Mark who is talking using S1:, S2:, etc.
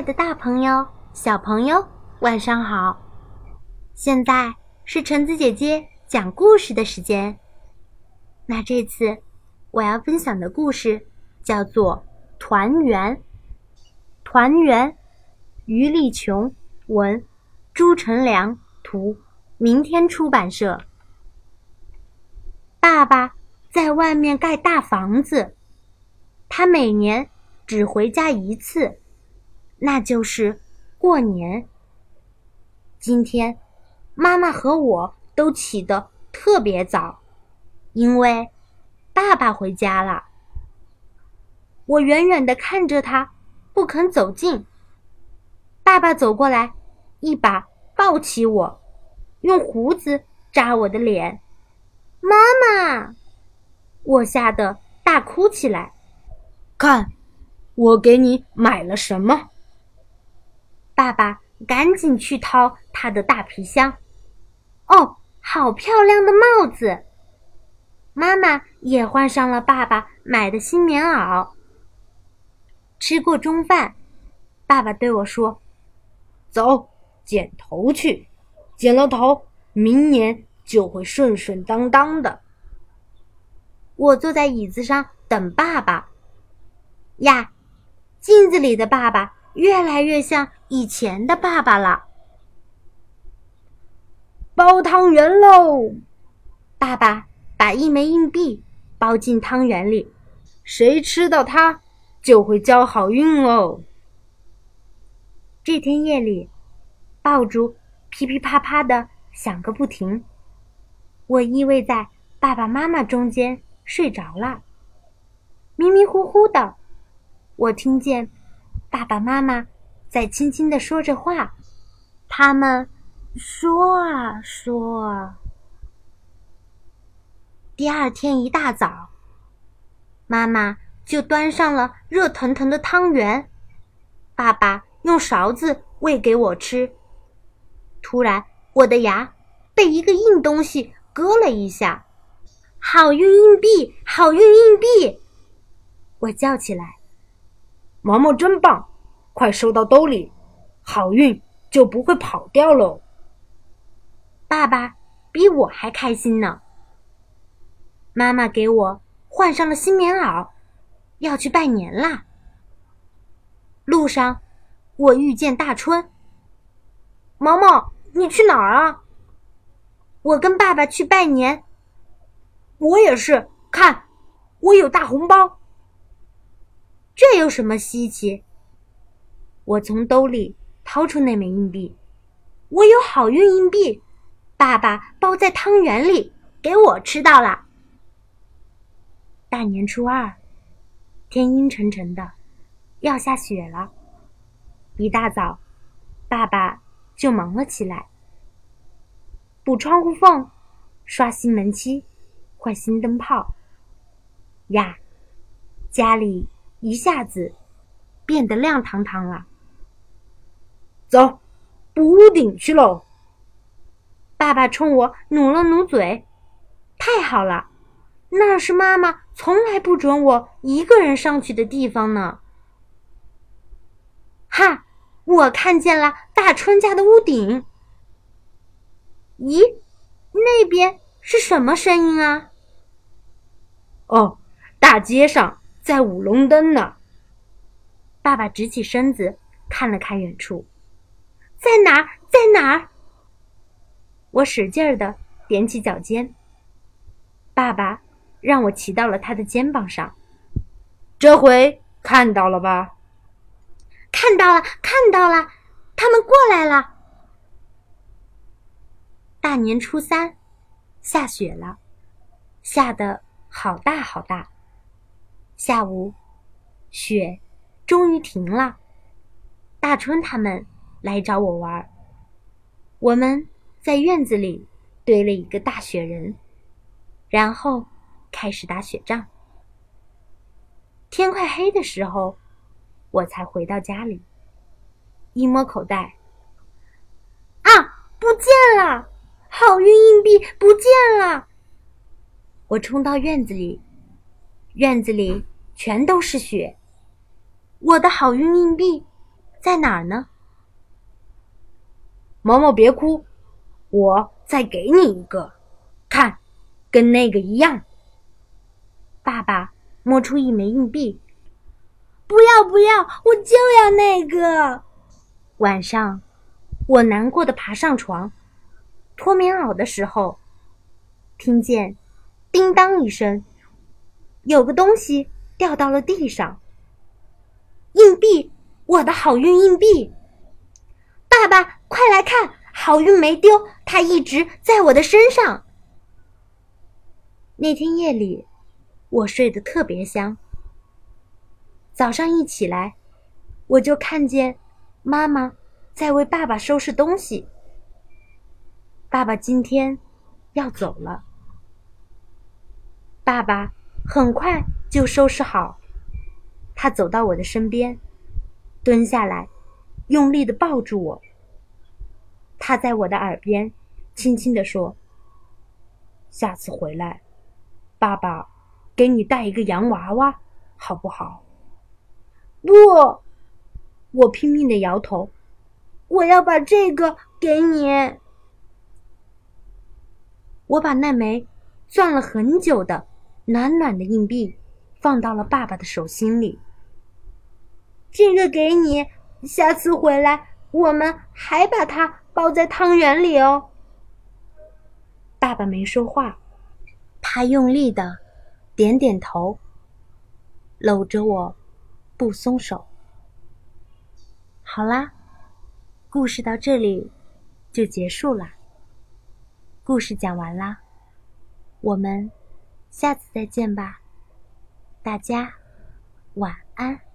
S1: 爱的大朋友、小朋友，晚上好！现在是橙子姐姐讲故事的时间。那这次我要分享的故事叫做《团圆》。团圆，于立琼文，朱成良图，明天出版社。爸爸在外面盖大房子，他每年只回家一次。那就是过年。今天，妈妈和我都起得特别早，因为爸爸回家了。我远远的看着他，不肯走近。爸爸走过来，一把抱起我，用胡子扎我的脸。妈妈，我吓得大哭起来。
S2: 看，我给你买了什么？
S1: 爸爸赶紧去掏他的大皮箱，哦，好漂亮的帽子！妈妈也换上了爸爸买的新棉袄。吃过中饭，爸爸对我说：“
S2: 走，剪头去，剪了头，明年就会顺顺当当的。”
S1: 我坐在椅子上等爸爸。呀，镜子里的爸爸。越来越像以前的爸爸了。
S2: 包汤圆喽！
S1: 爸爸把一枚硬币包进汤圆里，
S2: 谁吃到它就会交好运哦。
S1: 这天夜里，爆竹噼噼啪啪的响个不停。我依偎在爸爸妈妈中间睡着了，迷迷糊糊的，我听见。爸爸妈妈在轻轻的说着话，他们说啊说啊。第二天一大早，妈妈就端上了热腾腾的汤圆，爸爸用勺子喂给我吃。突然，我的牙被一个硬东西割了一下，好运硬币，好运硬币！我叫起来。
S2: 毛毛真棒，快收到兜里，好运就不会跑掉喽。
S1: 爸爸比我还开心呢。妈妈给我换上了新棉袄，要去拜年啦。路上，我遇见大春。毛毛，你去哪儿啊？我跟爸爸去拜年。
S2: 我也是，看，我有大红包。
S1: 这有什么稀奇？我从兜里掏出那枚硬币，我有好运硬币，爸爸包在汤圆里给我吃到了。大年初二，天阴沉沉的，要下雪了。一大早，爸爸就忙了起来，补窗户缝，刷新门漆，换新灯泡。呀，家里。一下子变得亮堂堂了。
S2: 走，补屋顶去喽！
S1: 爸爸冲我努了努嘴，太好了，那是妈妈从来不准我一个人上去的地方呢。哈，我看见了大春家的屋顶。咦，那边是什么声音啊？
S2: 哦，大街上。在舞龙灯呢。
S1: 爸爸直起身子看了看远处，在哪儿？在哪儿？我使劲儿的踮起脚尖。爸爸让我骑到了他的肩膀上。
S2: 这回看到了吧？
S1: 看到了，看到了，他们过来了。大年初三，下雪了，下的好大好大。下午，雪终于停了。大春他们来找我玩。我们在院子里堆了一个大雪人，然后开始打雪仗。天快黑的时候，我才回到家里。一摸口袋，啊，不见了！好运硬币不见了！我冲到院子里，院子里。全都是雪，我的好运硬币在哪儿呢？
S2: 毛毛别哭，我再给你一个，看，跟那个一样。
S1: 爸爸摸出一枚硬币，
S3: 不要不要，我就要那个。
S1: 晚上，我难过的爬上床，脱棉袄的时候，听见叮当一声，有个东西掉到了地上。硬币，我的好运硬币！爸爸，快来看，好运没丢，它一直在我的身上。那天夜里，我睡得特别香。早上一起来，我就看见妈妈在为爸爸收拾东西。爸爸今天要走了。爸爸很快就收拾好。他走到我的身边，蹲下来，用力的抱住我。他在我的耳边轻轻的说：“
S2: 下次回来，爸爸给你带一个洋娃娃，好不好？”“
S3: 不！”
S1: 我拼命的摇头，“
S3: 我要把这个给你。”
S1: 我把那枚攥了很久的暖暖的硬币放到了爸爸的手心里。
S3: 这个给你，下次回来我们还把它包在汤圆里哦。
S1: 爸爸没说话，他用力的点点头，搂着我不松手。好啦，故事到这里就结束了。故事讲完啦，我们下次再见吧。大家晚安。